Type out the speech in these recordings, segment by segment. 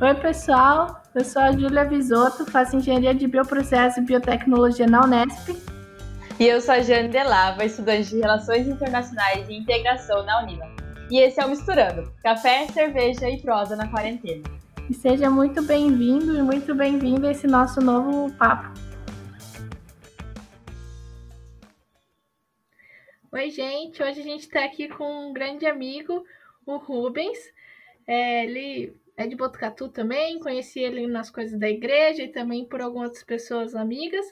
Oi, pessoal. Eu sou a Júlia Visotto, faço engenharia de bioprocesso e biotecnologia na Unesp. E eu sou a Jane Delava, estudante de Relações Internacionais e Integração na Unila. E esse é o Misturando, café, cerveja e prosa na quarentena. E seja muito bem-vindo e muito bem-vindo a esse nosso novo papo. Oi, gente. Hoje a gente está aqui com um grande amigo, o Rubens. É, ele é de Botucatu também, conheci ele nas coisas da igreja e também por algumas outras pessoas amigas.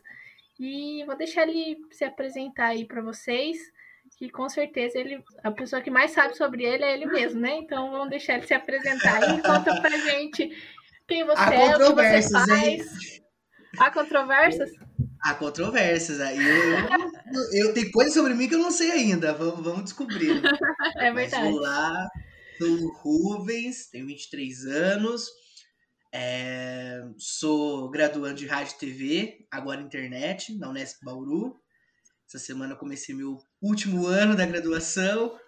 E vou deixar ele se apresentar aí para vocês, que com certeza ele, a pessoa que mais sabe sobre ele é ele mesmo, né? Então vamos deixar ele se apresentar aí, conta pra gente quem você Há é, o que você faz. Hein? Há controvérsias? Há controvérsias. Aí eu, eu, eu, tem coisa sobre mim que eu não sei ainda. Vamos, vamos descobrir. É verdade. Mas vou lá, Sou Rubens, tenho 23 anos, é, sou graduando de rádio e TV, agora internet, na Unesp Bauru. Essa semana comecei meu último ano da graduação,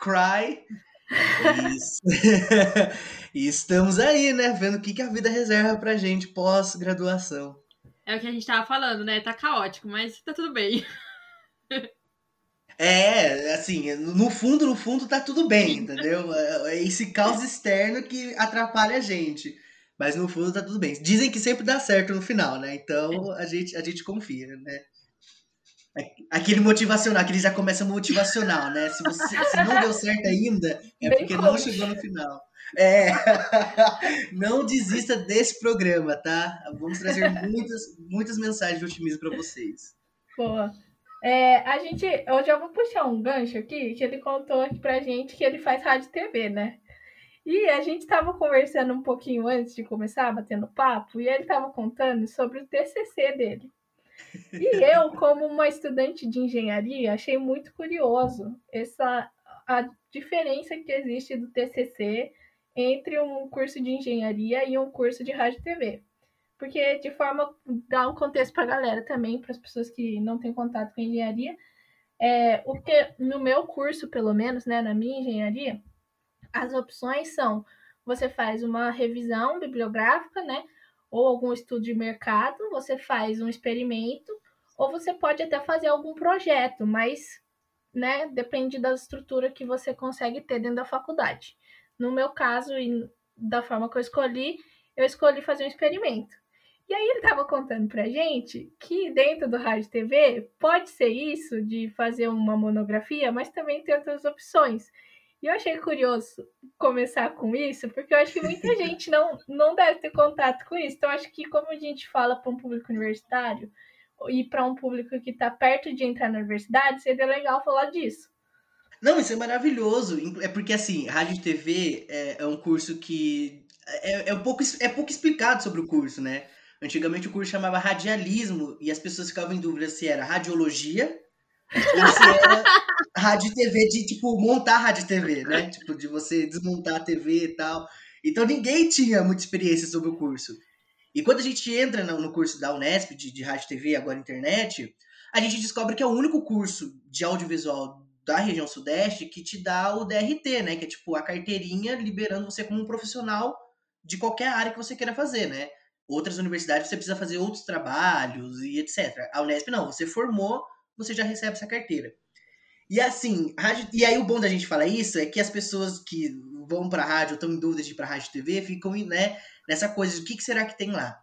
Cry. e estamos aí, né? Vendo o que, que a vida reserva pra gente pós-graduação. É o que a gente tava falando, né? Tá caótico, mas tá tudo bem. É, assim, no fundo, no fundo tá tudo bem, entendeu? É, é esse caos externo que atrapalha a gente. Mas no fundo tá tudo bem. Dizem que sempre dá certo no final, né? Então a gente, a gente confia, né? Aquele motivacional, aquele já começa motivacional, né? Se, você, se não deu certo ainda, é Bem porque não chegou no final. É. Não desista desse programa, tá? Vamos trazer muitas, muitas mensagens de otimismo para vocês. Boa. É, a gente, eu já vou puxar um gancho aqui, que ele contou aqui pra gente que ele faz rádio e TV, né? E a gente estava conversando um pouquinho antes de começar, batendo papo, e ele estava contando sobre o TCC dele. E eu, como uma estudante de engenharia, achei muito curioso essa a diferença que existe do TCC entre um curso de engenharia e um curso de rádio e TV porque de forma dar um contexto para a galera também, para as pessoas que não têm contato com engenharia, é, o que no meu curso, pelo menos, né, na minha engenharia, as opções são você faz uma revisão bibliográfica, né, ou algum estudo de mercado, você faz um experimento, ou você pode até fazer algum projeto, mas né, depende da estrutura que você consegue ter dentro da faculdade. No meu caso e da forma que eu escolhi, eu escolhi fazer um experimento. E aí ele estava contando pra gente que dentro do Rádio TV pode ser isso de fazer uma monografia, mas também tem outras opções. E eu achei curioso começar com isso, porque eu acho que muita gente não, não deve ter contato com isso. Então, acho que como a gente fala para um público universitário e para um público que está perto de entrar na universidade, seria legal falar disso. Não, isso é maravilhoso. É porque, assim, rádio e TV é, é um curso que é, é, um pouco, é pouco explicado sobre o curso, né? Antigamente o curso chamava radialismo e as pessoas ficavam em dúvida se era radiologia ou se era rádio TV de, tipo, montar rádio TV, né? Tipo, de você desmontar a TV e tal. Então ninguém tinha muita experiência sobre o curso. E quando a gente entra no curso da Unesp, de, de rádio TV, agora internet, a gente descobre que é o único curso de audiovisual da região sudeste que te dá o DRT, né? Que é tipo a carteirinha liberando você como um profissional de qualquer área que você queira fazer, né? Outras universidades você precisa fazer outros trabalhos e etc. A Unesp não, você formou, você já recebe essa carteira. E assim, rádio, e aí o bom da gente falar isso é que as pessoas que vão para rádio, estão em dúvida de ir para rádio e TV, ficam né, nessa coisa de o que, será que tem lá.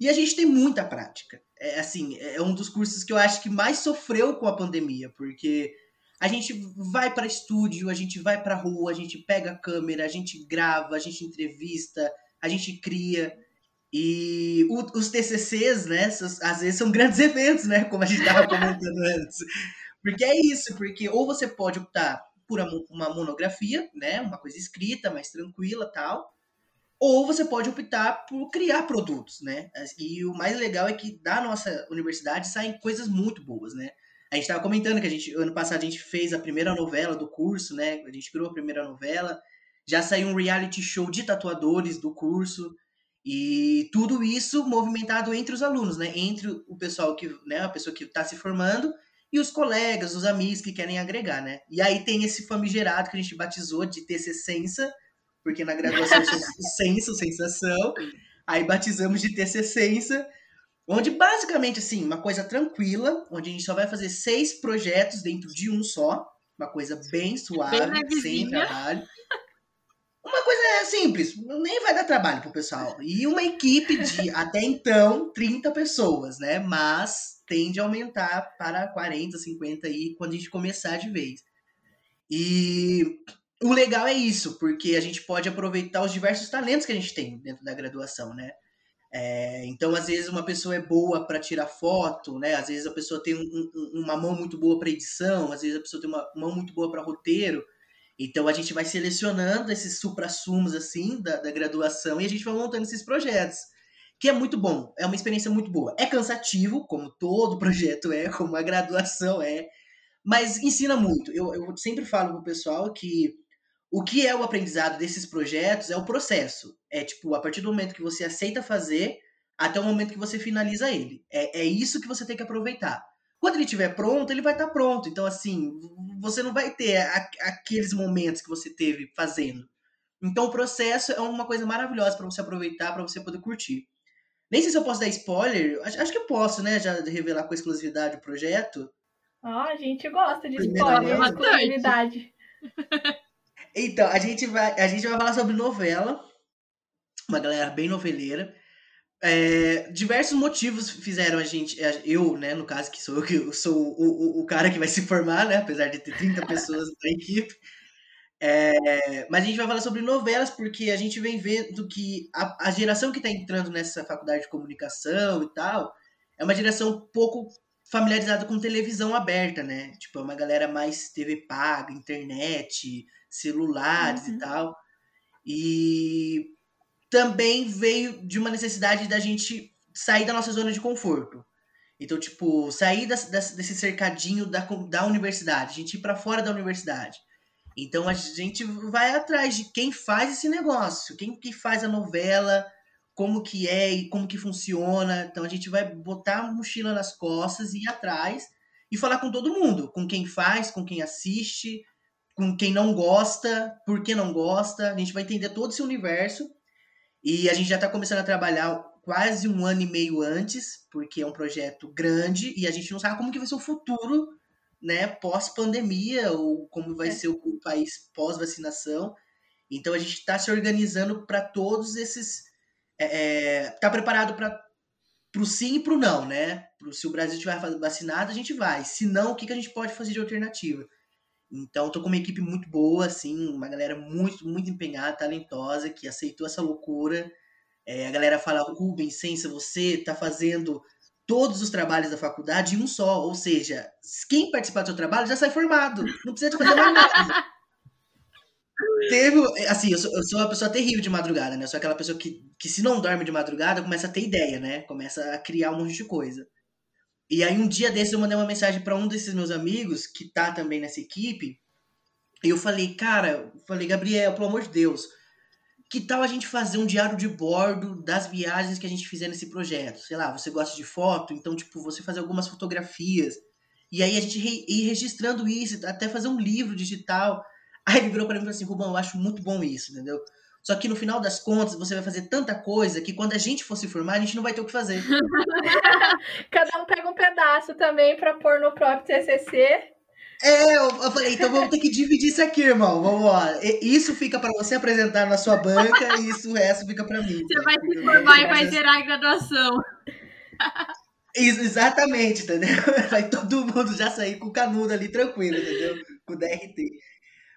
E a gente tem muita prática. É assim, é um dos cursos que eu acho que mais sofreu com a pandemia, porque a gente vai para estúdio, a gente vai para rua, a gente pega a câmera, a gente grava, a gente entrevista, a gente cria. E o, os TCCs, né, às vezes são grandes eventos, né, como a gente estava comentando antes. Porque é isso, porque ou você pode optar por uma monografia, né, uma coisa escrita, mais tranquila, tal, ou você pode optar por criar produtos, né? E o mais legal é que da nossa universidade saem coisas muito boas, né? A gente estava comentando que a gente ano passado a gente fez a primeira novela do curso, né? A gente criou a primeira novela, já saiu um reality show de tatuadores do curso. E tudo isso movimentado entre os alunos, né? Entre o pessoal que, né, a pessoa que está se formando e os colegas, os amigos que querem agregar, né? E aí tem esse famigerado que a gente batizou de TCCença, porque na graduação tinha senso, sensação, aí batizamos de TCCensa, onde basicamente, assim, uma coisa tranquila, onde a gente só vai fazer seis projetos dentro de um só, uma coisa bem suave, bem sem trabalho. Uma coisa simples, nem vai dar trabalho pro pessoal. E uma equipe de, até então, 30 pessoas, né? Mas tende a aumentar para 40, 50 aí quando a gente começar de vez. E o legal é isso, porque a gente pode aproveitar os diversos talentos que a gente tem dentro da graduação, né? É, então, às vezes, uma pessoa é boa para tirar foto, né? Às vezes a pessoa tem um, um, uma mão muito boa para edição, às vezes a pessoa tem uma mão muito boa para roteiro. Então, a gente vai selecionando esses supra-sumos, assim, da, da graduação e a gente vai montando esses projetos que é muito bom, é uma experiência muito boa. É cansativo, como todo projeto é, como a graduação é, mas ensina muito. Eu, eu sempre falo pro pessoal que o que é o aprendizado desses projetos é o processo. É tipo, a partir do momento que você aceita fazer até o momento que você finaliza ele. É, é isso que você tem que aproveitar. Quando ele estiver pronto, ele vai estar tá pronto. Então, assim, você não vai ter a, aqueles momentos que você teve fazendo. Então, o processo é uma coisa maravilhosa para você aproveitar, para você poder curtir. Nem sei se eu posso dar spoiler. Acho, acho que eu posso, né? Já revelar com exclusividade o projeto. Ah, a gente gosta de spoiler, exclusividade. então, a gente, vai, a gente vai falar sobre novela. Uma galera bem noveleira. É, diversos motivos fizeram a gente, eu, né, no caso, que sou eu que sou o, o, o cara que vai se formar, né, apesar de ter 30 pessoas na equipe, é, mas a gente vai falar sobre novelas, porque a gente vem vendo que a, a geração que está entrando nessa faculdade de comunicação e tal é uma geração pouco familiarizada com televisão aberta, né? Tipo, é uma galera mais TV paga, internet, celulares uhum. e tal. E também veio de uma necessidade da gente sair da nossa zona de conforto. Então, tipo, sair das, das, desse cercadinho da, da universidade, a gente ir para fora da universidade. Então a gente vai atrás de quem faz esse negócio, quem que faz a novela, como que é e como que funciona. Então a gente vai botar a mochila nas costas e ir atrás e falar com todo mundo, com quem faz, com quem assiste, com quem não gosta, por que não gosta. A gente vai entender todo esse universo e a gente já está começando a trabalhar quase um ano e meio antes, porque é um projeto grande e a gente não sabe como que vai ser o futuro né, pós-pandemia, ou como vai é. ser o, o país pós-vacinação. Então a gente está se organizando para todos esses. Está é, é tá preparado para o sim e para o não, né? Pro, se o Brasil estiver vacinado, a gente vai. Se não, o que, que a gente pode fazer de alternativa? Então, estou com uma equipe muito boa, assim, uma galera muito, muito empenhada, talentosa, que aceitou essa loucura. É, a galera fala, Rubens, Sensa, você está fazendo todos os trabalhos da faculdade em um só. Ou seja, quem participar do seu trabalho já sai formado. Não precisa de fazer mais nada. Teve, assim, eu sou, eu sou uma pessoa terrível de madrugada, né? Eu sou aquela pessoa que, que se não dorme de madrugada, começa a ter ideia, né? Começa a criar um monte de coisa. E aí um dia desse eu mandei uma mensagem para um desses meus amigos, que tá também nessa equipe, e eu falei, cara, eu falei, Gabriel, pelo amor de Deus, que tal a gente fazer um diário de bordo das viagens que a gente fizer nesse projeto? Sei lá, você gosta de foto, então, tipo, você fazer algumas fotografias. E aí a gente ir registrando isso, até fazer um livro digital. Aí ele virou para mim e falou assim: Rubão, eu acho muito bom isso, entendeu? Só que no final das contas, você vai fazer tanta coisa que quando a gente for se formar, a gente não vai ter o que fazer. Cada um pega um pedaço também para pôr no próprio TCC. É, eu, eu, falei, então vamos ter que dividir isso aqui, irmão. Vamos lá. Isso fica para você apresentar na sua banca e isso o resto fica para mim. Você vai se formar e vai gerar a graduação. Isso, exatamente, entendeu? Vai todo mundo já sair com o canudo ali tranquilo, entendeu? Com o DRT.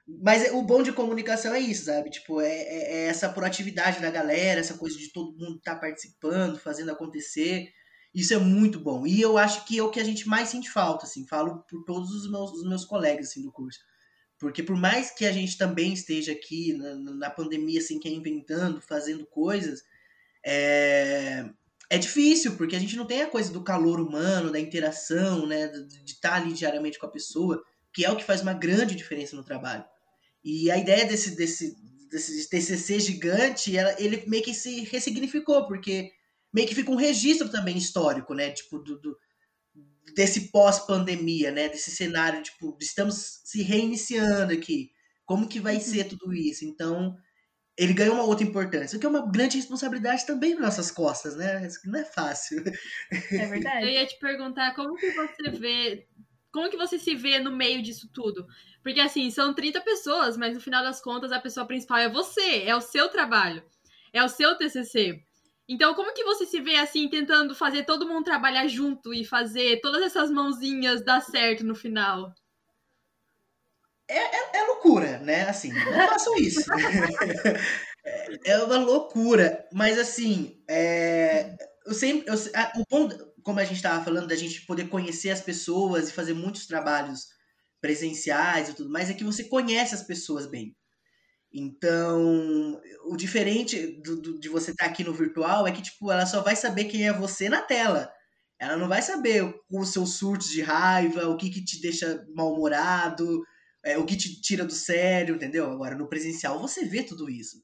Mas o bom de comunicação é isso, sabe? Tipo, é, é, é essa proatividade da galera, essa coisa de todo mundo estar tá participando, fazendo acontecer. Isso é muito bom. E eu acho que é o que a gente mais sente falta, assim. Falo por todos os meus, os meus colegas, assim, do curso. Porque por mais que a gente também esteja aqui na, na pandemia, assim, que é inventando, fazendo coisas, é, é difícil, porque a gente não tem a coisa do calor humano, da interação, né? De, de estar ali diariamente com a pessoa, que é o que faz uma grande diferença no trabalho. E a ideia desse, desse, desse TCC gigante, ela, ele meio que se ressignificou, porque meio que fica um registro também histórico, né? Tipo, do, do desse pós-pandemia, né? Desse cenário, tipo, estamos se reiniciando aqui. Como que vai uhum. ser tudo isso? Então, ele ganha uma outra importância, o que é uma grande responsabilidade também nas nossas costas, né? Isso não é fácil. É verdade. Eu ia te perguntar como que você vê, como que você se vê no meio disso tudo? Porque assim, são 30 pessoas, mas no final das contas a pessoa principal é você, é o seu trabalho, é o seu TCC. Então, como que você se vê assim, tentando fazer todo mundo trabalhar junto e fazer todas essas mãozinhas dar certo no final? É, é, é loucura, né? Assim, não façam isso. é, é uma loucura. Mas assim, é, eu sempre. Eu, o ponto, como a gente estava falando, da gente poder conhecer as pessoas e fazer muitos trabalhos presenciais e tudo mais, é que você conhece as pessoas bem. Então, o diferente do, do, de você estar tá aqui no virtual é que, tipo, ela só vai saber quem é você na tela. Ela não vai saber os seus surtos de raiva, o que, que te deixa mal-humorado, é, o que te tira do sério, entendeu? Agora, no presencial, você vê tudo isso.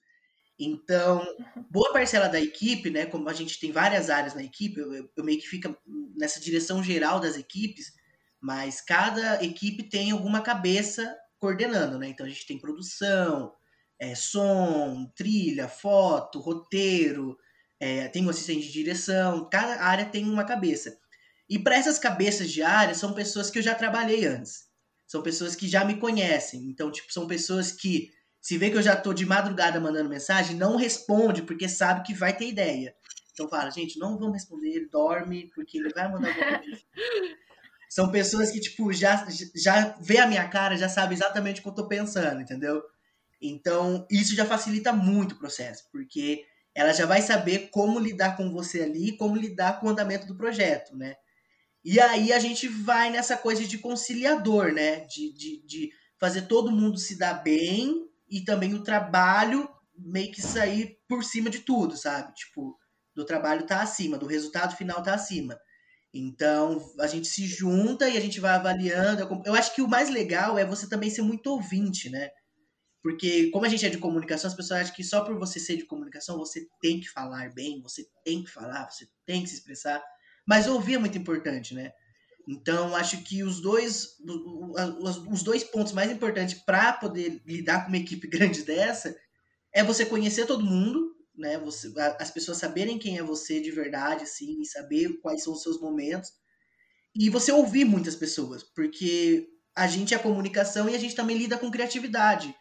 Então, boa parcela da equipe, né? Como a gente tem várias áreas na equipe, eu, eu meio que fica nessa direção geral das equipes, mas cada equipe tem alguma cabeça coordenando, né? Então a gente tem produção, é, som, trilha, foto, roteiro, é, tem um assistente de direção, cada área tem uma cabeça. E para essas cabeças de área, são pessoas que eu já trabalhei antes. São pessoas que já me conhecem. Então, tipo, são pessoas que, se vê que eu já tô de madrugada mandando mensagem, não responde, porque sabe que vai ter ideia. Então fala, gente, não vamos responder, dorme, porque ele vai mandar alguma coisa. São pessoas que, tipo, já, já vê a minha cara, já sabe exatamente o que eu tô pensando, entendeu? Então, isso já facilita muito o processo, porque ela já vai saber como lidar com você ali, como lidar com o andamento do projeto, né? E aí a gente vai nessa coisa de conciliador, né? De, de, de fazer todo mundo se dar bem e também o trabalho meio que sair por cima de tudo, sabe? Tipo, do trabalho tá acima, do resultado final tá acima. Então, a gente se junta e a gente vai avaliando. Eu acho que o mais legal é você também ser muito ouvinte, né? Porque, como a gente é de comunicação, as pessoas acham que só por você ser de comunicação, você tem que falar bem, você tem que falar, você tem que se expressar. Mas ouvir é muito importante, né? Então, acho que os dois, os dois pontos mais importantes para poder lidar com uma equipe grande dessa é você conhecer todo mundo, né? Você, as pessoas saberem quem é você de verdade, assim, e saber quais são os seus momentos. E você ouvir muitas pessoas, porque a gente é comunicação e a gente também lida com criatividade.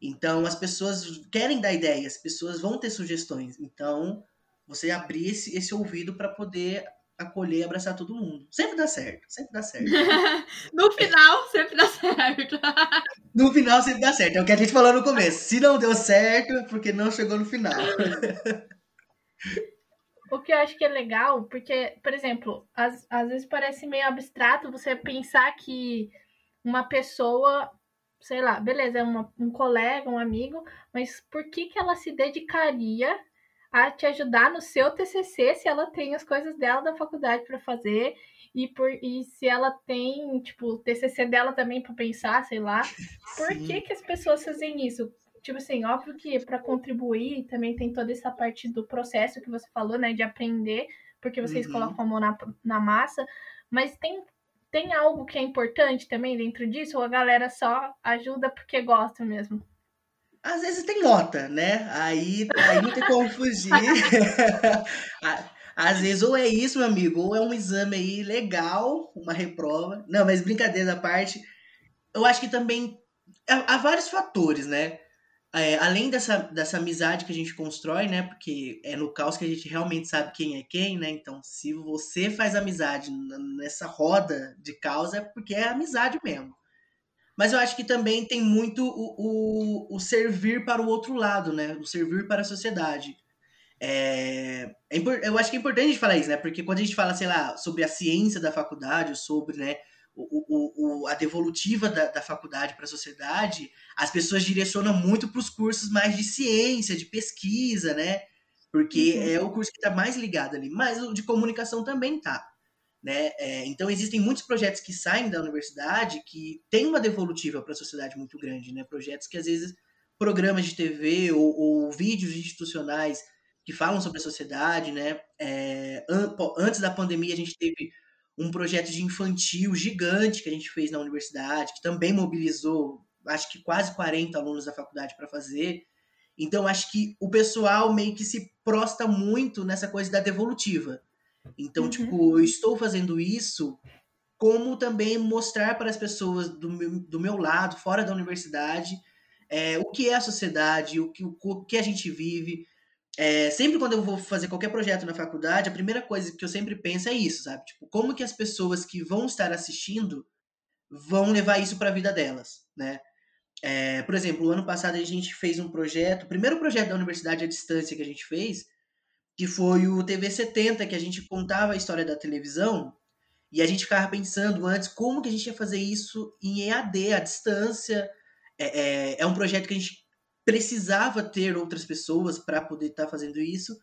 Então, as pessoas querem dar ideias, as pessoas vão ter sugestões. Então, você abrir esse, esse ouvido para poder acolher e abraçar todo mundo. Sempre dá certo, sempre dá certo. no final, sempre dá certo. no final, sempre dá certo. É o que a gente falou no começo. Se não deu certo, é porque não chegou no final. o que eu acho que é legal, porque, por exemplo, às, às vezes parece meio abstrato você pensar que uma pessoa sei lá, beleza, é uma, um colega, um amigo, mas por que, que ela se dedicaria a te ajudar no seu TCC se ela tem as coisas dela da faculdade para fazer e, por, e se ela tem, tipo, o TCC dela também para pensar, sei lá, por que, que as pessoas fazem isso? Tipo assim, óbvio que para contribuir também tem toda essa parte do processo que você falou, né, de aprender, porque vocês uhum. colocam a mão na, na massa, mas tem tem algo que é importante também dentro disso? Ou a galera só ajuda porque gosta mesmo? Às vezes tem nota, né? Aí, aí não tem como fugir. Às vezes, ou é isso, meu amigo, ou é um exame aí legal, uma reprova. Não, mas brincadeira à parte, eu acho que também há vários fatores, né? é, além dessa, dessa amizade que a gente constrói, né? Porque é no caos que a gente realmente sabe quem é quem, né? Então, se você faz amizade nessa roda de caos, é porque é amizade mesmo. Mas eu acho que também tem muito o, o, o servir para o outro lado, né? O servir para a sociedade. É, é, eu acho que é importante a gente falar isso, né? Porque quando a gente fala, sei lá, sobre a ciência da faculdade, sobre, né? o, o, a devolutiva da, da faculdade para a sociedade, as pessoas direcionam muito para os cursos mais de ciência, de pesquisa, né? Porque uhum. é o curso que está mais ligado ali. Mas o de comunicação também tá. Né? É, então existem muitos projetos que saem da universidade que têm uma devolutiva para a sociedade muito grande, né? Projetos que às vezes programas de TV ou, ou vídeos institucionais que falam sobre a sociedade, né? É, an antes da pandemia a gente teve um projeto de infantil gigante que a gente fez na universidade, que também mobilizou, acho que quase 40 alunos da faculdade para fazer. Então, acho que o pessoal meio que se prosta muito nessa coisa da devolutiva. Então, uhum. tipo, eu estou fazendo isso como também mostrar para as pessoas do meu, do meu lado, fora da universidade, é, o que é a sociedade, o que, o que a gente vive. É, sempre quando eu vou fazer qualquer projeto na faculdade, a primeira coisa que eu sempre penso é isso, sabe? Tipo, como que as pessoas que vão estar assistindo vão levar isso para a vida delas, né? É, por exemplo, o ano passado a gente fez um projeto, o primeiro projeto da universidade à distância que a gente fez, que foi o TV 70, que a gente contava a história da televisão, e a gente ficava pensando antes como que a gente ia fazer isso em EAD, à distância. É, é, é um projeto que a gente precisava ter outras pessoas para poder estar tá fazendo isso.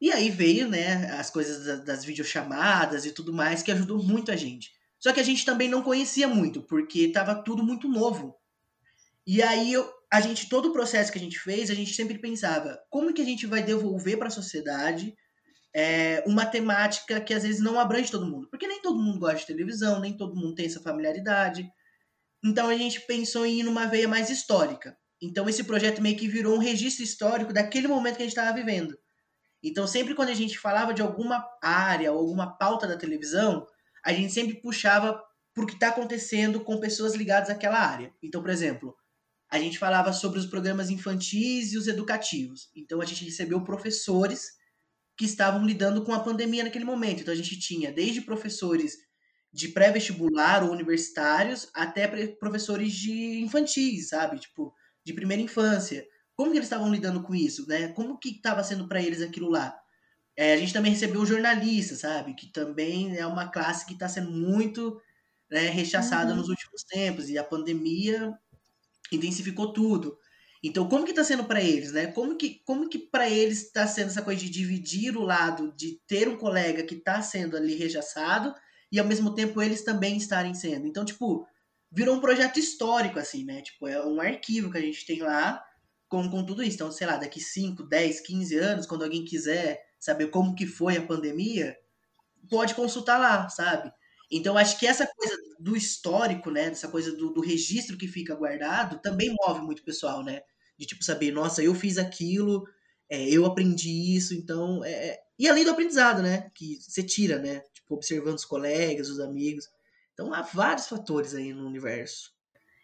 E aí veio, né, as coisas das, das videochamadas e tudo mais, que ajudou muito a gente. Só que a gente também não conhecia muito, porque estava tudo muito novo. E aí eu, a gente, todo o processo que a gente fez, a gente sempre pensava, como que a gente vai devolver para a sociedade é, uma temática que às vezes não abrange todo mundo? Porque nem todo mundo gosta de televisão, nem todo mundo tem essa familiaridade. Então a gente pensou em ir numa veia mais histórica. Então esse projeto meio que virou um registro histórico daquele momento que a gente estava vivendo. Então sempre quando a gente falava de alguma área ou alguma pauta da televisão, a gente sempre puxava para o que está acontecendo com pessoas ligadas àquela área. Então, por exemplo, a gente falava sobre os programas infantis e os educativos. Então a gente recebeu professores que estavam lidando com a pandemia naquele momento. Então a gente tinha desde professores de pré-vestibular ou universitários até professores de infantis, sabe? Tipo, de primeira infância. Como que eles estavam lidando com isso, né? Como que estava sendo para eles aquilo lá? É, a gente também recebeu jornalistas, sabe? Que também é uma classe que está sendo muito né, rechaçada uhum. nos últimos tempos. E a pandemia intensificou tudo. Então, como que está sendo para eles, né? Como que, como que para eles está sendo essa coisa de dividir o lado de ter um colega que está sendo ali rechaçado e ao mesmo tempo eles também estarem sendo. Então, tipo, virou um projeto histórico, assim, né? Tipo, é um arquivo que a gente tem lá com, com tudo isso. Então, sei lá, daqui 5, 10, 15 anos, quando alguém quiser saber como que foi a pandemia, pode consultar lá, sabe? Então, acho que essa coisa do histórico, né? Dessa coisa do, do, registro que fica guardado, também move muito o pessoal, né? De tipo saber, nossa, eu fiz aquilo, é, eu aprendi isso, então. É... é e além do aprendizado, né? Que você tira, né? Tipo, observando os colegas, os amigos. Então há vários fatores aí no universo.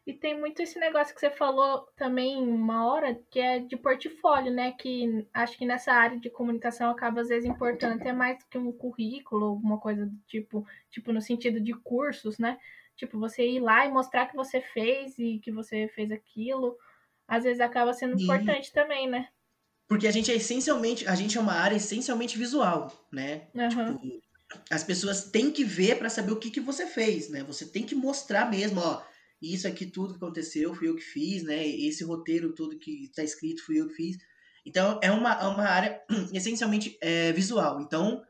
E tem muito esse negócio que você falou também uma hora, que é de portfólio, né? Que acho que nessa área de comunicação acaba às vezes importante até mais do que um currículo, alguma coisa do tipo, tipo no sentido de cursos, né? Tipo, você ir lá e mostrar que você fez e que você fez aquilo, às vezes acaba sendo importante também, né? Porque a gente é essencialmente, a gente é uma área essencialmente visual, né? Uhum. Tipo, as pessoas têm que ver para saber o que, que você fez, né? Você tem que mostrar mesmo, ó isso aqui tudo que aconteceu fui eu que fiz, né? Esse roteiro tudo que está escrito fui eu que fiz. Então é uma, é uma área essencialmente é, visual. Então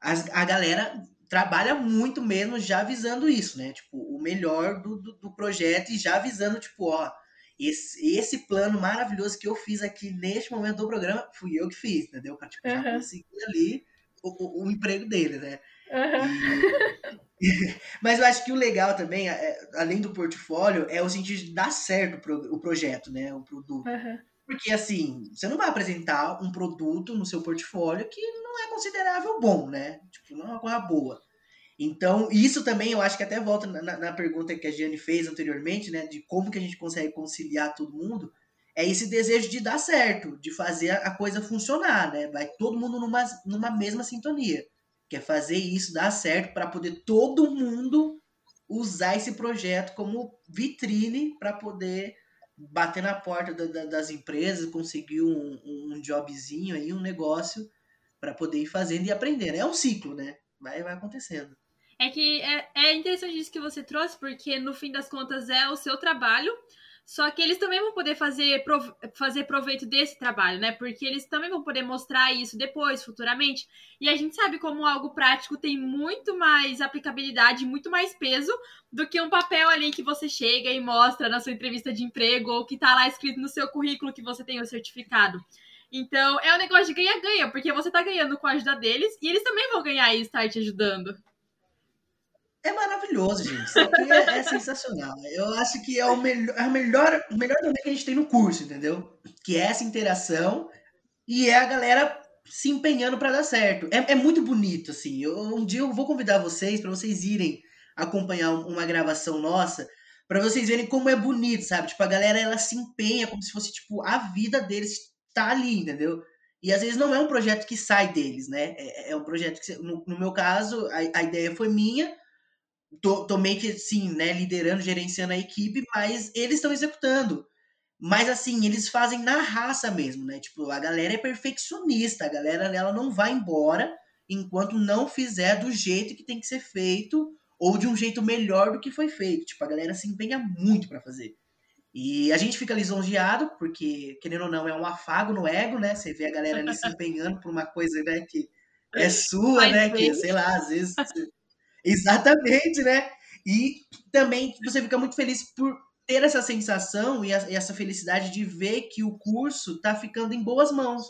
as, a galera trabalha muito mesmo já visando isso, né? Tipo, o melhor do, do, do projeto e já visando, tipo, ó, esse, esse plano maravilhoso que eu fiz aqui neste momento do programa, fui eu que fiz, entendeu? Tipo, uhum. já conseguir ali o, o, o emprego dele, né? Uhum. Mas eu acho que o legal também, é, além do portfólio, é o sentido de dar certo o projeto, né? O produto. Uhum. Porque assim, você não vai apresentar um produto no seu portfólio que não é considerável bom, né? Tipo, não é uma coisa boa. Então, isso também eu acho que até volta na, na pergunta que a Gianni fez anteriormente, né? De como que a gente consegue conciliar todo mundo. É esse desejo de dar certo, de fazer a coisa funcionar, né? Vai todo mundo numa, numa mesma sintonia que é fazer isso dar certo para poder todo mundo usar esse projeto como vitrine para poder bater na porta da, da, das empresas, conseguir um, um jobzinho aí, um negócio para poder ir fazendo e aprendendo. É um ciclo, né? Vai, vai acontecendo. É que é, é interessante isso que você trouxe, porque no fim das contas é o seu trabalho, só que eles também vão poder fazer, fazer proveito desse trabalho, né? Porque eles também vão poder mostrar isso depois, futuramente. E a gente sabe como algo prático tem muito mais aplicabilidade, muito mais peso do que um papel ali que você chega e mostra na sua entrevista de emprego ou que tá lá escrito no seu currículo que você tem o certificado. Então, é um negócio de ganha-ganha, porque você tá ganhando com a ajuda deles e eles também vão ganhar e estar te ajudando. É maravilhoso, gente. Isso aqui é, é sensacional. Eu acho que é o melhor, é o melhor, o melhor também que a gente tem no curso, entendeu? Que é essa interação e é a galera se empenhando para dar certo. É, é, muito bonito, assim. Eu, um dia eu vou convidar vocês para vocês irem acompanhar uma gravação nossa, para vocês verem como é bonito, sabe? Tipo, a galera ela se empenha como se fosse tipo a vida deles tá ali, entendeu? E às vezes não é um projeto que sai deles, né? É, é um projeto que, no, no meu caso, a, a ideia foi minha, tô, tô meio que, sim, né, liderando, gerenciando a equipe, mas eles estão executando. Mas, assim, eles fazem na raça mesmo, né? Tipo, a galera é perfeccionista, a galera dela não vai embora enquanto não fizer do jeito que tem que ser feito ou de um jeito melhor do que foi feito. Tipo, a galera se empenha muito para fazer. E a gente fica lisonjeado, porque, querendo ou não, é um afago no ego, né? Você vê a galera ali se empenhando por uma coisa, né, que é sua, né? Que, sei lá, às vezes Exatamente, né? E também você fica muito feliz por ter essa sensação e, a, e essa felicidade de ver que o curso está ficando em boas mãos.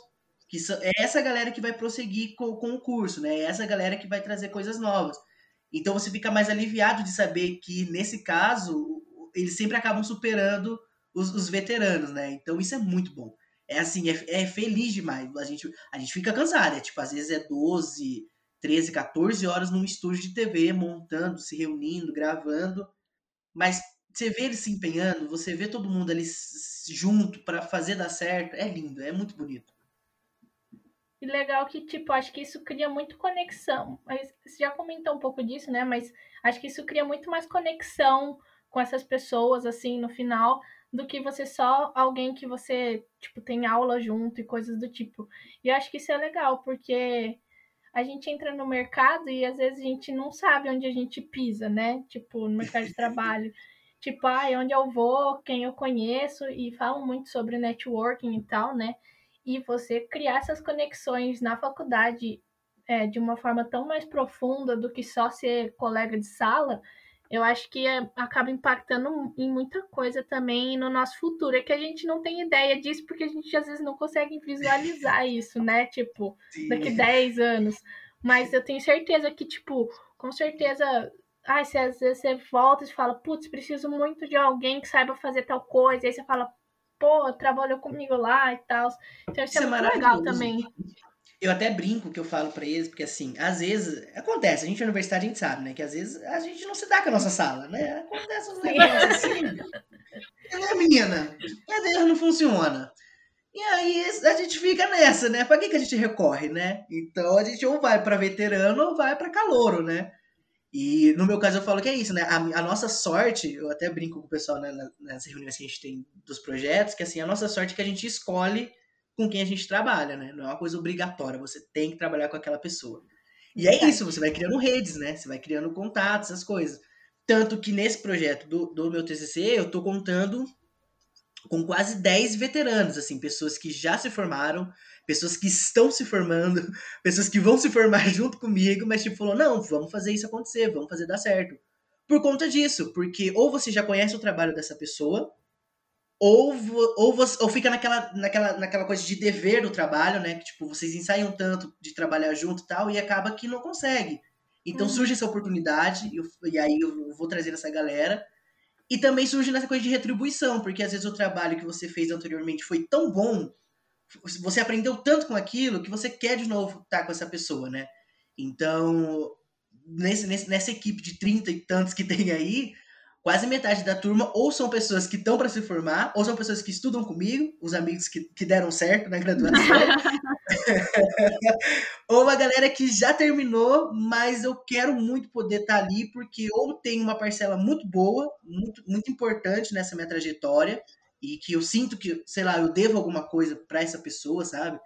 Que é essa galera que vai prosseguir com, com o curso, né? É essa galera que vai trazer coisas novas. Então você fica mais aliviado de saber que, nesse caso, eles sempre acabam superando os, os veteranos, né? Então isso é muito bom. É assim, é, é, feliz demais. A gente, a gente fica cansado, é tipo, às vezes é 12, 13, 14 horas num estúdio de TV, montando, se reunindo, gravando. Mas você vê eles se empenhando, você vê todo mundo ali junto para fazer dar certo. É lindo, é muito bonito. E legal que, tipo, acho que isso cria muito conexão. Você já comentou um pouco disso, né? Mas acho que isso cria muito mais conexão com essas pessoas, assim, no final, do que você só alguém que você, tipo, tem aula junto e coisas do tipo. E acho que isso é legal, porque a gente entra no mercado e às vezes a gente não sabe onde a gente pisa, né? Tipo, no mercado de trabalho. Tipo, ah, onde eu vou, quem eu conheço, e falam muito sobre networking e tal, né? E você criar essas conexões na faculdade é, de uma forma tão mais profunda do que só ser colega de sala, eu acho que é, acaba impactando em muita coisa também no nosso futuro. É que a gente não tem ideia disso porque a gente às vezes não consegue visualizar isso, né? Tipo, Sim. daqui 10 anos. Mas eu tenho certeza que, tipo, com certeza. Ai, se às vezes você volta e fala, putz, preciso muito de alguém que saiba fazer tal coisa. E aí você fala, pô, trabalhou comigo lá e tal. Então isso, é isso é, muito legal também. Eu até brinco que eu falo para eles, porque assim, às vezes, acontece, a gente é universitário, a gente sabe, né? Que às vezes a gente não se dá com a nossa sala, né? Acontece um negócio assim. né, menina? Às vezes não funciona. E aí a gente fica nessa, né? Pra que, que a gente recorre, né? Então a gente ou vai para veterano ou vai para calouro, né? E no meu caso eu falo que é isso, né? A, a nossa sorte, eu até brinco com o pessoal né, nas reuniões que a gente tem dos projetos, que assim, a nossa sorte é que a gente escolhe com quem a gente trabalha, né? Não é uma coisa obrigatória, você tem que trabalhar com aquela pessoa. E é isso, você vai criando redes, né? Você vai criando contatos, essas coisas. Tanto que nesse projeto do, do meu TCC, eu tô contando com quase 10 veteranos, assim, pessoas que já se formaram, pessoas que estão se formando, pessoas que vão se formar junto comigo, mas tipo, falou, não, vamos fazer isso acontecer, vamos fazer dar certo. Por conta disso, porque ou você já conhece o trabalho dessa pessoa, ou, ou, você, ou fica naquela, naquela, naquela coisa de dever do trabalho, né? Que, tipo, vocês ensaiam tanto de trabalhar junto e tal, e acaba que não consegue. Então uhum. surge essa oportunidade, e, e aí eu vou trazer essa galera. E também surge nessa coisa de retribuição, porque às vezes o trabalho que você fez anteriormente foi tão bom, você aprendeu tanto com aquilo, que você quer de novo estar com essa pessoa, né? Então, nesse, nesse, nessa equipe de 30 e tantos que tem aí, quase metade da turma ou são pessoas que estão para se formar, ou são pessoas que estudam comigo, os amigos que, que deram certo na graduação, ou uma galera que já terminou, mas eu quero muito poder estar tá ali, porque ou tem uma parcela muito boa, muito, muito importante nessa minha trajetória, e que eu sinto que, sei lá, eu devo alguma coisa para essa pessoa, sabe?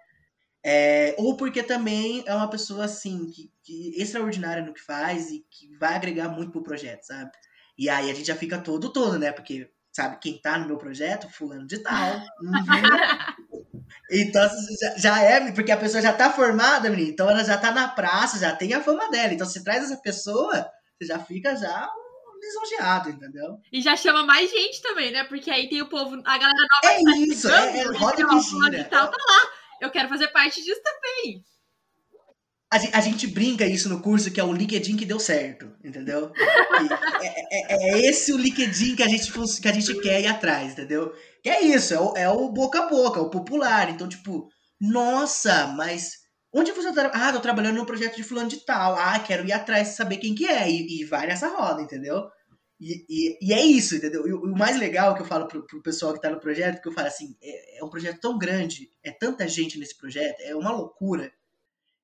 É, ou porque também é uma pessoa assim que, que extraordinária no que faz e que vai agregar muito pro projeto, sabe? E aí a gente já fica todo todo, né? Porque sabe quem tá no meu projeto? Fulano de tal. Uhum. então já, já, é, porque a pessoa já tá formada, menina. Então ela já tá na praça, já tem a fama dela. Então você traz essa pessoa, você já fica já lisonjeado, entendeu? E já chama mais gente também, né? Porque aí tem o povo, a galera nova. É tá isso, é, é roda que gira. Tal, tá lá. Eu quero fazer parte disso também. A, gente brinca isso no curso que é o LinkedIn que deu certo, entendeu? É, é, é, esse o LinkedIn que a, gente, que a gente quer ir atrás, entendeu? Que é isso, é o, é o boca a boca, o popular. Então, tipo, nossa, mas onde você tá? Ah, tô trabalhando num projeto de fulano de tal. Ah, quero ir atrás saber quem que é. E, e vai nessa roda, entendeu? E, e, e, é isso, entendeu? E o, mais legal que eu falo pro, pro pessoal que tá no projeto, que eu falo assim, é, é um projeto tão grande, é tanta gente nesse projeto, é uma loucura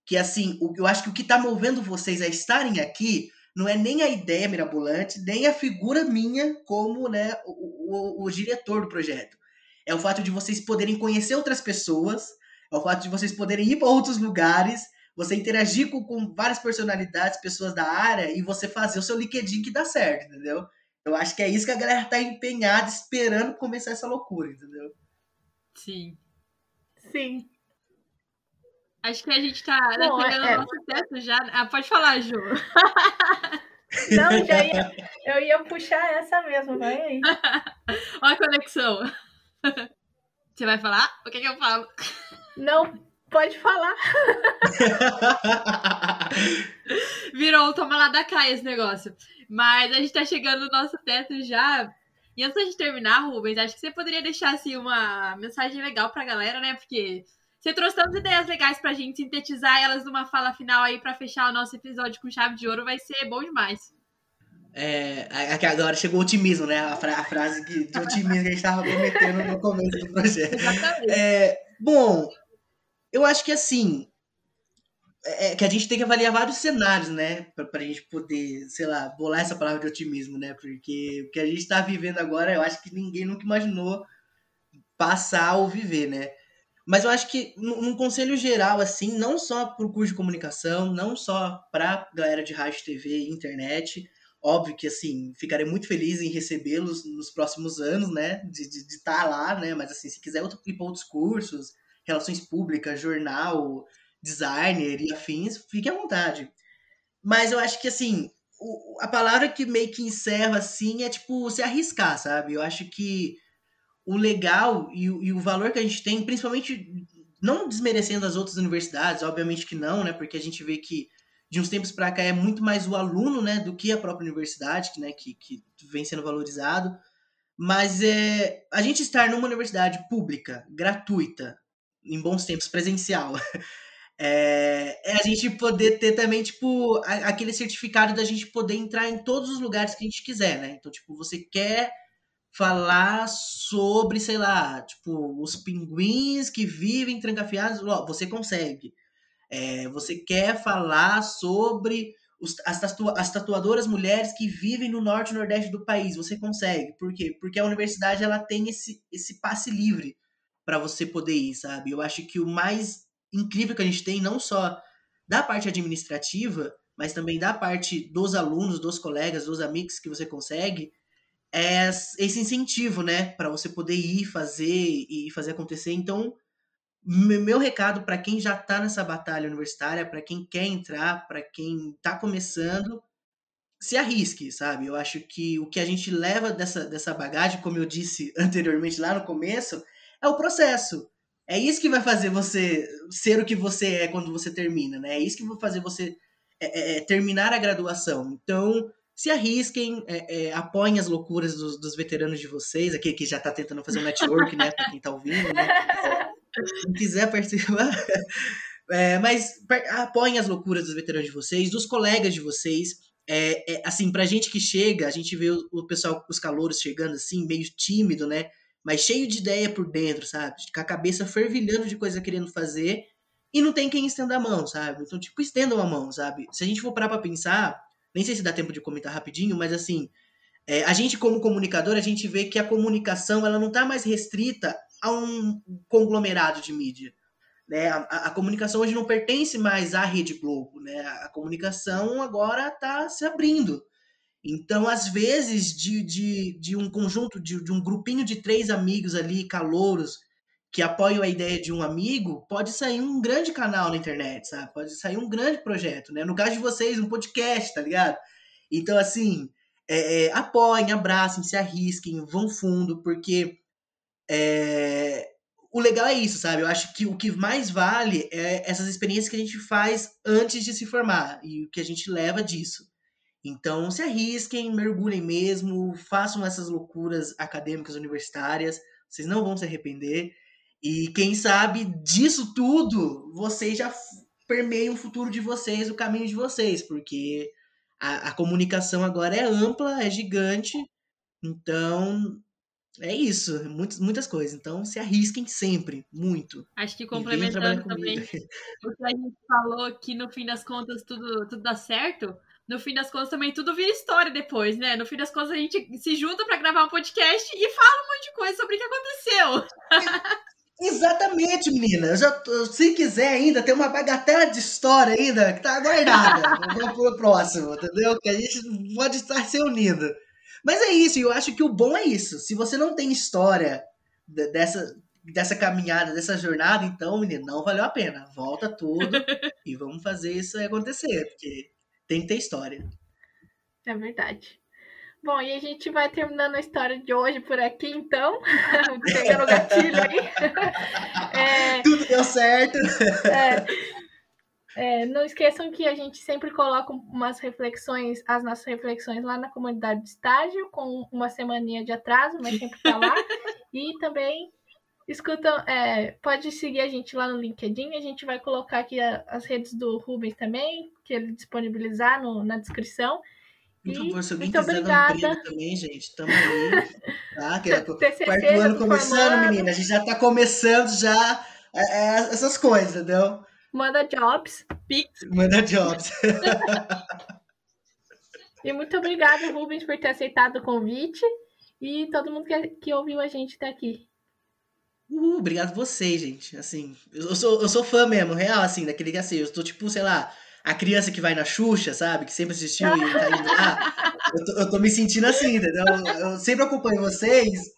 que assim, eu acho que o que está movendo vocês a estarem aqui não é nem a ideia mirabolante, nem a figura minha como né, o, o, o diretor do projeto. É o fato de vocês poderem conhecer outras pessoas, é o fato de vocês poderem ir para outros lugares, você interagir com, com, várias personalidades, pessoas da área, e você fazer o seu LinkedIn que dá certo, entendeu? Eu acho que é isso que a galera tá empenhada, esperando começar essa loucura, entendeu? Sim. Sim. Acho que a gente tá Não, chegando é, no nosso teto já. Ah, pode falar, Ju. Não, já ia, eu ia puxar essa mesmo, vai aí. Olha a conexão. Você vai falar? O que, que eu falo? Não, pode falar. Virou toma lá da cá esse negócio. Mas a gente tá chegando no nosso teto já. E antes de terminar, Rubens, acho que você poderia deixar assim, uma mensagem legal pra galera, né? Porque você trouxe tantas ideias legais pra gente sintetizar elas numa fala final aí para fechar o nosso episódio com chave de ouro, vai ser bom demais. É, aqui agora chegou o otimismo, né? A, fra a frase de, de otimismo que a gente estava prometendo no começo do projeto. Exatamente. É, bom, eu acho que assim, é, é que a gente tem que avaliar vários cenários, né? Pra, pra gente poder, sei lá, bolar essa palavra de otimismo, né? Porque o que a gente está vivendo agora, eu acho que ninguém nunca imaginou passar ou viver, né? Mas eu acho que, num conselho geral, assim, não só para o curso de comunicação, não só para galera de rádio, TV e internet, óbvio que, assim, ficarei muito feliz em recebê-los nos próximos anos, né, de estar tá lá, né, mas, assim, se quiser ir para outros cursos, relações públicas, jornal, designer e afins, fique à vontade. Mas eu acho que, assim, o, a palavra que meio que encerra, assim, é, tipo, se arriscar, sabe? Eu acho que o legal e, e, o valor que a gente tem, principalmente não desmerecendo as outras universidades, obviamente que não, né? Porque a gente vê que de uns tempos para cá é muito mais o aluno, né, do que a própria universidade, né, que, que vem sendo valorizado. Mas é a gente estar numa universidade pública, gratuita, em bons tempos, presencial, é, é, a gente poder ter também, tipo, aquele certificado da gente poder entrar em todos os lugares que a gente quiser, né? Então, tipo, você quer falar sobre, sei lá, tipo, os pinguins que vivem trancafiados, ó, você consegue. É, você quer falar sobre os, as, tatua, as tatuadoras mulheres que vivem no norte e nordeste do país, você consegue. Por quê? Porque a universidade ela tem esse, esse passe livre para você poder ir, sabe? Eu acho que o mais incrível que a gente tem, não só da parte administrativa, mas também da parte dos alunos, dos colegas, dos amigos que você consegue, esse incentivo, né, para você poder ir fazer e fazer acontecer. Então, meu recado para quem já está nessa batalha universitária, para quem quer entrar, para quem está começando, se arrisque, sabe? Eu acho que o que a gente leva dessa, dessa bagagem, como eu disse anteriormente lá no começo, é o processo. É isso que vai fazer você ser o que você é quando você termina, né? É isso que vai fazer você é, é, terminar a graduação. Então, se arrisquem, é, é, apoiem as loucuras dos, dos, veteranos de vocês, aqui que já está tentando fazer um network, né, para quem está ouvindo, né? Quem quiser participar. É, mas apoiem as loucuras dos veteranos de vocês, dos colegas de vocês. É, é, assim, pra gente que chega, a gente vê o, o pessoal, os calouros chegando assim, meio tímido, né? Mas cheio de ideia por dentro, sabe? Com a cabeça fervilhando de coisa querendo fazer e não tem quem estenda a mão, sabe? Então, tipo, estendam a mão, sabe? Se a gente for parar pra pensar, nem sei se dá tempo de comentar rapidinho, mas assim, é, a gente como comunicador, a gente vê que a comunicação ela não está mais restrita a um conglomerado de mídia. Né? A, a, comunicação hoje não pertence mais à Rede Globo. Né? A, a comunicação agora está se abrindo. Então, às vezes, de, de, de um conjunto, de, de um grupinho de três amigos ali, calouros, que apoiam a ideia de um amigo, pode sair um grande canal na internet, sabe? Pode sair um grande projeto, né? No caso de vocês, um podcast, tá ligado? Então, assim, é, é, apoiem, abracem, se arrisquem, vão fundo, porque é, o legal é isso, sabe? Eu acho que o que mais vale é essas experiências que a gente faz antes de se formar e o que a gente leva disso. Então, se arrisquem, mergulhem mesmo, façam essas loucuras acadêmicas universitárias, vocês não vão se arrepender. E quem sabe disso tudo, vocês já permeiam o futuro de vocês, o caminho de vocês, porque a, a comunicação agora é ampla, é gigante. Então, é isso, muitas, muitas coisas. Então se arrisquem sempre, muito. Acho que complementando também o que a gente falou que no fim das contas tudo, tudo dá certo. No fim das contas também tudo vira história depois, né? No fim das contas a gente se junta para gravar um podcast e fala um monte de coisa sobre o que aconteceu. Exatamente, menina. Eu já, se quiser ainda, tem uma bagatela de história ainda que tá guardada. Vamos pro próximo, entendeu? Que a gente pode estar se unindo. Mas é isso, e eu acho que o bom é isso. Se você não tem história dessa, dessa caminhada, dessa jornada, então, menino, não valeu a pena. Volta tudo e vamos fazer isso acontecer, porque tem que ter história. É verdade. Bom, e a gente vai terminando a história de hoje por aqui, então. Pegando o gatilho aí. É, Tudo deu certo. É, é, não esqueçam que a gente sempre coloca umas reflexões, as nossas reflexões lá na comunidade de estágio, com uma semaninha de atraso, mas sempre tá lá. e também escutam, é, pode seguir a gente lá no LinkedIn, a gente vai colocar aqui a, as redes do Rubens também, que ele disponibilizar no, na descrição. Por favor, se alguém quiser obrigada. dar um também, gente, tamo aí. Tá? Que é quarto ano começando, formando. menina. A gente já tá começando já é, é, essas coisas, entendeu? Manda jobs. Pix. Manda jobs. e muito obrigada, Rubens, por ter aceitado o convite. E todo mundo que, que ouviu a gente até aqui. Uh, obrigado vocês, gente. Assim, eu sou, eu sou fã mesmo, real, assim, daquele que assim, eu tô tipo, sei lá, a criança que vai na Xuxa, sabe? Que sempre assistiu e tá indo lá. Eu tô, eu tô me sentindo assim, entendeu? Eu sempre acompanho vocês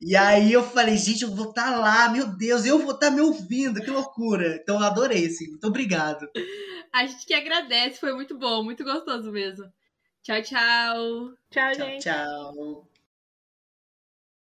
e aí eu falei, gente, eu vou estar tá lá, meu Deus, eu vou estar tá me ouvindo, que loucura. Então eu adorei, assim, muito obrigado. A gente que agradece, foi muito bom, muito gostoso mesmo. Tchau, tchau. Tchau, tchau gente. Tchau.